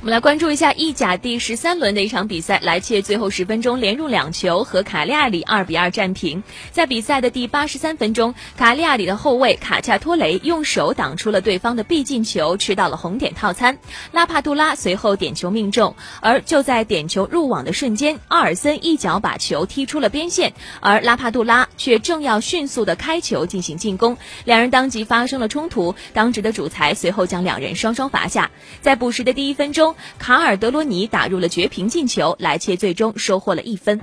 我们来关注一下意甲第十三轮的一场比赛，莱切最后十分钟连入两球，和卡利亚里二比二战平。在比赛的第八十三分钟，卡利亚里的后卫卡恰托雷用手挡出了对方的必进球，吃到了红点套餐。拉帕杜拉随后点球命中，而就在点球入网的瞬间，阿尔森一脚把球踢出了边线，而拉帕杜拉却正要迅速的开球进行进攻，两人当即发生了冲突。当值的主裁随后将两人双双罚下。在补时的第一分钟。卡尔德罗尼打入了绝平进球，莱切最终收获了一分。